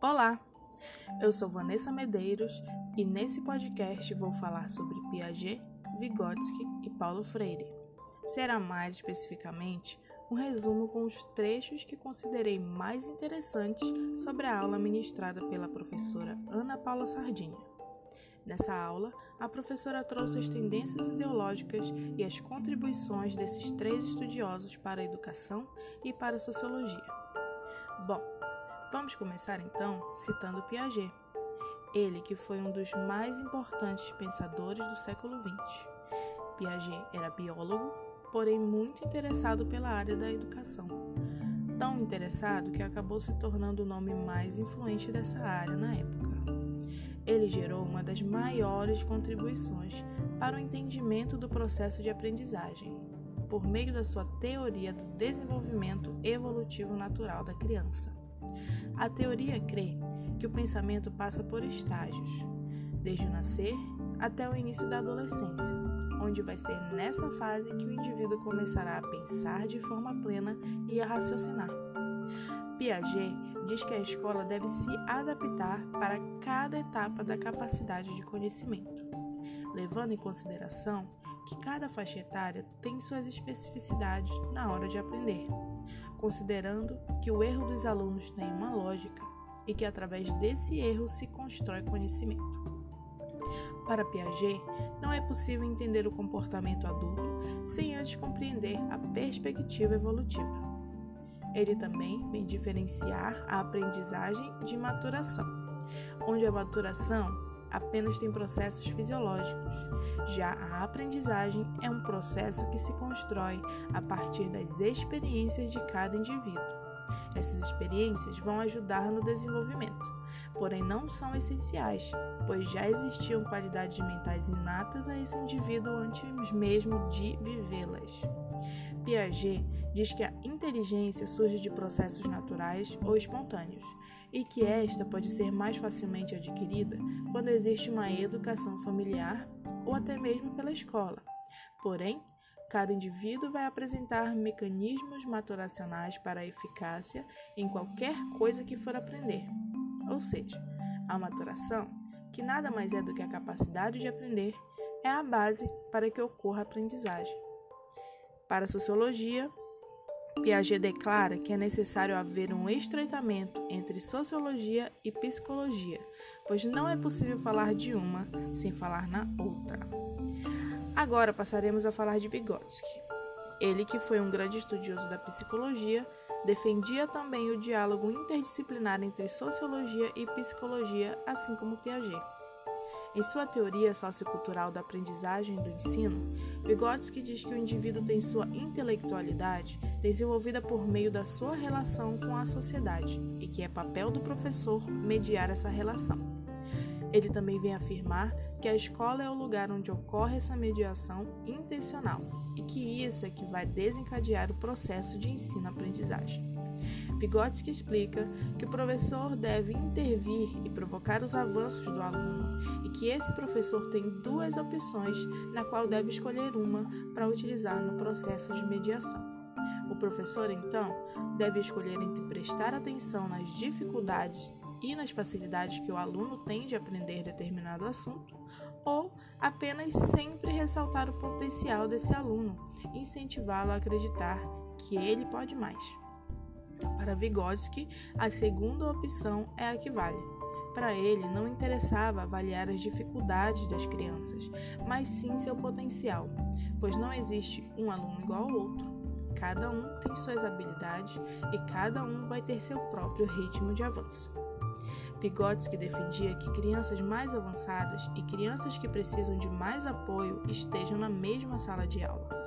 Olá, eu sou Vanessa Medeiros e nesse podcast vou falar sobre Piaget, Vygotsky e Paulo Freire. Será mais especificamente um resumo com os trechos que considerei mais interessantes sobre a aula ministrada pela professora Ana Paula Sardinha. Nessa aula, a professora trouxe as tendências ideológicas e as contribuições desses três estudiosos para a educação e para a sociologia. Bom, vamos começar então citando Piaget, ele que foi um dos mais importantes pensadores do século XX. Piaget era biólogo, porém muito interessado pela área da educação. Tão interessado que acabou se tornando o nome mais influente dessa área na época. Ele gerou uma das maiores contribuições para o entendimento do processo de aprendizagem, por meio da sua teoria do desenvolvimento evolutivo natural da criança. A teoria crê que o pensamento passa por estágios, desde o nascer até o início da adolescência, onde vai ser nessa fase que o indivíduo começará a pensar de forma plena e a raciocinar. Piaget diz que a escola deve se adaptar para cada etapa da capacidade de conhecimento, levando em consideração que cada faixa etária tem suas especificidades na hora de aprender, considerando que o erro dos alunos tem uma lógica e que através desse erro se constrói conhecimento. Para Piaget, não é possível entender o comportamento adulto sem antes compreender a perspectiva evolutiva. Ele também vem diferenciar a aprendizagem de maturação, onde a maturação apenas tem processos fisiológicos, já a aprendizagem é um processo que se constrói a partir das experiências de cada indivíduo. Essas experiências vão ajudar no desenvolvimento, porém não são essenciais, pois já existiam qualidades mentais inatas a esse indivíduo antes mesmo de vivê-las. Piaget diz que a inteligência surge de processos naturais ou espontâneos e que esta pode ser mais facilmente adquirida quando existe uma educação familiar ou até mesmo pela escola. Porém, cada indivíduo vai apresentar mecanismos maturacionais para a eficácia em qualquer coisa que for aprender. Ou seja, a maturação, que nada mais é do que a capacidade de aprender, é a base para que ocorra a aprendizagem. Para a sociologia, Piaget declara que é necessário haver um estreitamento entre sociologia e psicologia, pois não é possível falar de uma sem falar na outra. Agora passaremos a falar de Vygotsky. Ele, que foi um grande estudioso da psicologia, defendia também o diálogo interdisciplinar entre sociologia e psicologia, assim como Piaget. Em sua teoria sociocultural da aprendizagem e do ensino, Vygotsky diz que o indivíduo tem sua intelectualidade desenvolvida por meio da sua relação com a sociedade e que é papel do professor mediar essa relação. Ele também vem afirmar que a escola é o lugar onde ocorre essa mediação intencional e que isso é que vai desencadear o processo de ensino-aprendizagem. Vygotsky explica que o professor deve intervir e provocar os avanços do aluno e que esse professor tem duas opções na qual deve escolher uma para utilizar no processo de mediação. O professor, então, deve escolher entre prestar atenção nas dificuldades e nas facilidades que o aluno tem de aprender determinado assunto, ou apenas sempre ressaltar o potencial desse aluno incentivá-lo a acreditar que ele pode mais. Para Vygotsky, a segunda opção é a que vale. Para ele, não interessava avaliar as dificuldades das crianças, mas sim seu potencial, pois não existe um aluno igual ao outro. Cada um tem suas habilidades e cada um vai ter seu próprio ritmo de avanço. Vygotsky defendia que crianças mais avançadas e crianças que precisam de mais apoio estejam na mesma sala de aula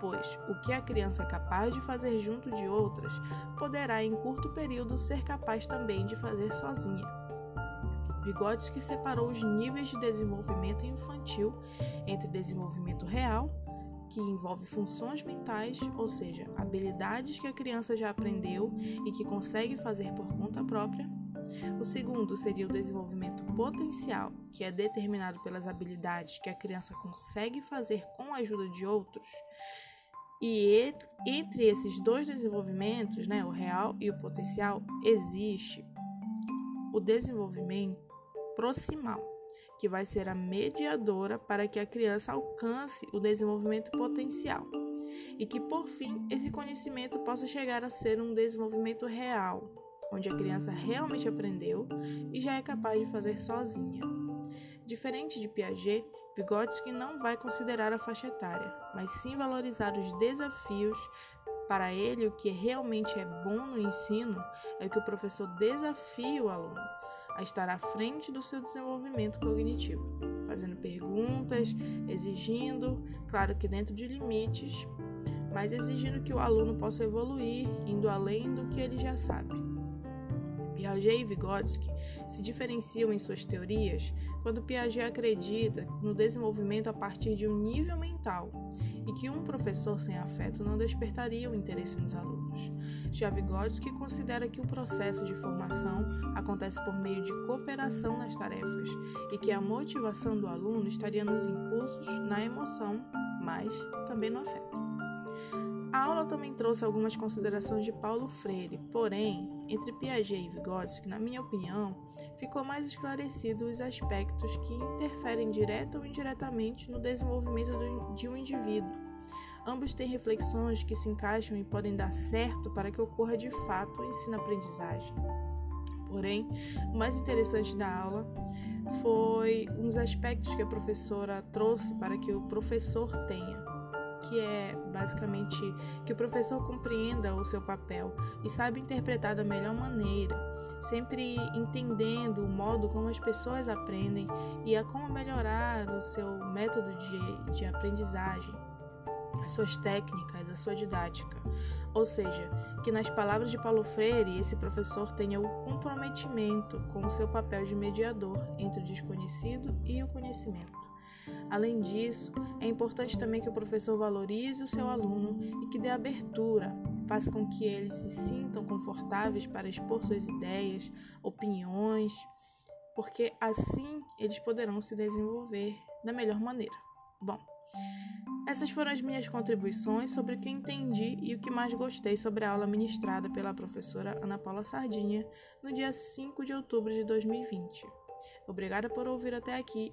pois o que a criança é capaz de fazer junto de outras, poderá em curto período ser capaz também de fazer sozinha. Vygotsky separou os níveis de desenvolvimento infantil entre desenvolvimento real, que envolve funções mentais, ou seja, habilidades que a criança já aprendeu e que consegue fazer por conta própria. O segundo seria o desenvolvimento potencial, que é determinado pelas habilidades que a criança consegue fazer com a ajuda de outros. E entre esses dois desenvolvimentos, né, o real e o potencial, existe o desenvolvimento proximal, que vai ser a mediadora para que a criança alcance o desenvolvimento potencial e que, por fim, esse conhecimento possa chegar a ser um desenvolvimento real, onde a criança realmente aprendeu e já é capaz de fazer sozinha. Diferente de Piaget, Vygotsky não vai considerar a faixa etária, mas sim valorizar os desafios. Para ele, o que realmente é bom no ensino é que o professor desafie o aluno a estar à frente do seu desenvolvimento cognitivo, fazendo perguntas, exigindo, claro que dentro de limites, mas exigindo que o aluno possa evoluir, indo além do que ele já sabe. Piaget e Vygotsky se diferenciam em suas teorias quando Piaget acredita no desenvolvimento a partir de um nível mental e que um professor sem afeto não despertaria o interesse nos alunos. Já Vygotsky considera que o processo de formação acontece por meio de cooperação nas tarefas e que a motivação do aluno estaria nos impulsos, na emoção, mas também no afeto. A aula também trouxe algumas considerações de Paulo Freire, porém, entre Piaget e Vygotsky, na minha opinião, ficou mais esclarecido os aspectos que interferem direta ou indiretamente no desenvolvimento de um indivíduo. Ambos têm reflexões que se encaixam e podem dar certo para que ocorra de fato o ensino-aprendizagem. Porém, o mais interessante da aula foi uns aspectos que a professora trouxe para que o professor tenha que é basicamente que o professor compreenda o seu papel e saiba interpretar da melhor maneira, sempre entendendo o modo como as pessoas aprendem e a como melhorar o seu método de, de aprendizagem, as suas técnicas, a sua didática. Ou seja, que nas palavras de Paulo Freire, esse professor tenha o comprometimento com o seu papel de mediador entre o desconhecido e o conhecimento. Além disso, é importante também que o professor valorize o seu aluno e que dê abertura, faça com que eles se sintam confortáveis para expor suas ideias, opiniões, porque assim eles poderão se desenvolver da melhor maneira. Bom, essas foram as minhas contribuições sobre o que entendi e o que mais gostei sobre a aula ministrada pela professora Ana Paula Sardinha no dia 5 de outubro de 2020. Obrigada por ouvir até aqui